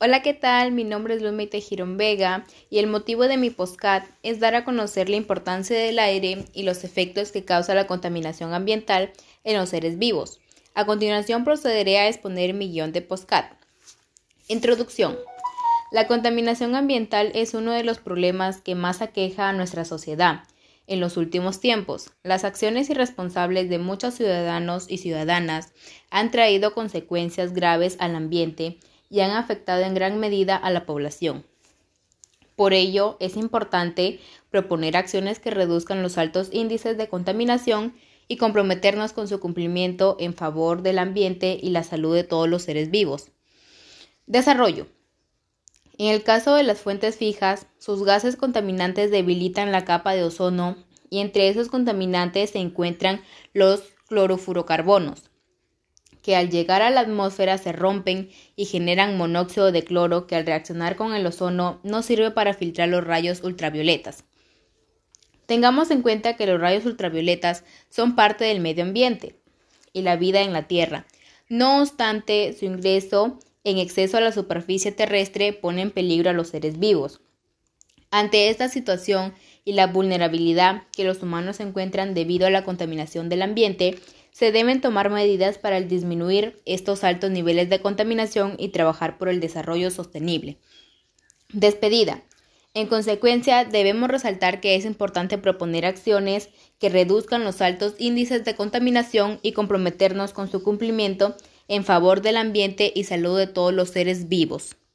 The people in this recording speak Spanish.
Hola, ¿qué tal? Mi nombre es Luz Tejirón Vega y el motivo de mi postcat es dar a conocer la importancia del aire y los efectos que causa la contaminación ambiental en los seres vivos. A continuación procederé a exponer mi guion de postcat. Introducción. La contaminación ambiental es uno de los problemas que más aqueja a nuestra sociedad. En los últimos tiempos, las acciones irresponsables de muchos ciudadanos y ciudadanas han traído consecuencias graves al ambiente y han afectado en gran medida a la población. Por ello, es importante proponer acciones que reduzcan los altos índices de contaminación y comprometernos con su cumplimiento en favor del ambiente y la salud de todos los seres vivos. Desarrollo. En el caso de las fuentes fijas, sus gases contaminantes debilitan la capa de ozono y entre esos contaminantes se encuentran los clorofurocarbonos, que al llegar a la atmósfera se rompen y generan monóxido de cloro que al reaccionar con el ozono no sirve para filtrar los rayos ultravioletas. Tengamos en cuenta que los rayos ultravioletas son parte del medio ambiente y la vida en la Tierra. No obstante, su ingreso en exceso a la superficie terrestre pone en peligro a los seres vivos. Ante esta situación y la vulnerabilidad que los humanos encuentran debido a la contaminación del ambiente, se deben tomar medidas para disminuir estos altos niveles de contaminación y trabajar por el desarrollo sostenible. Despedida. En consecuencia, debemos resaltar que es importante proponer acciones que reduzcan los altos índices de contaminación y comprometernos con su cumplimiento en favor del ambiente y salud de todos los seres vivos.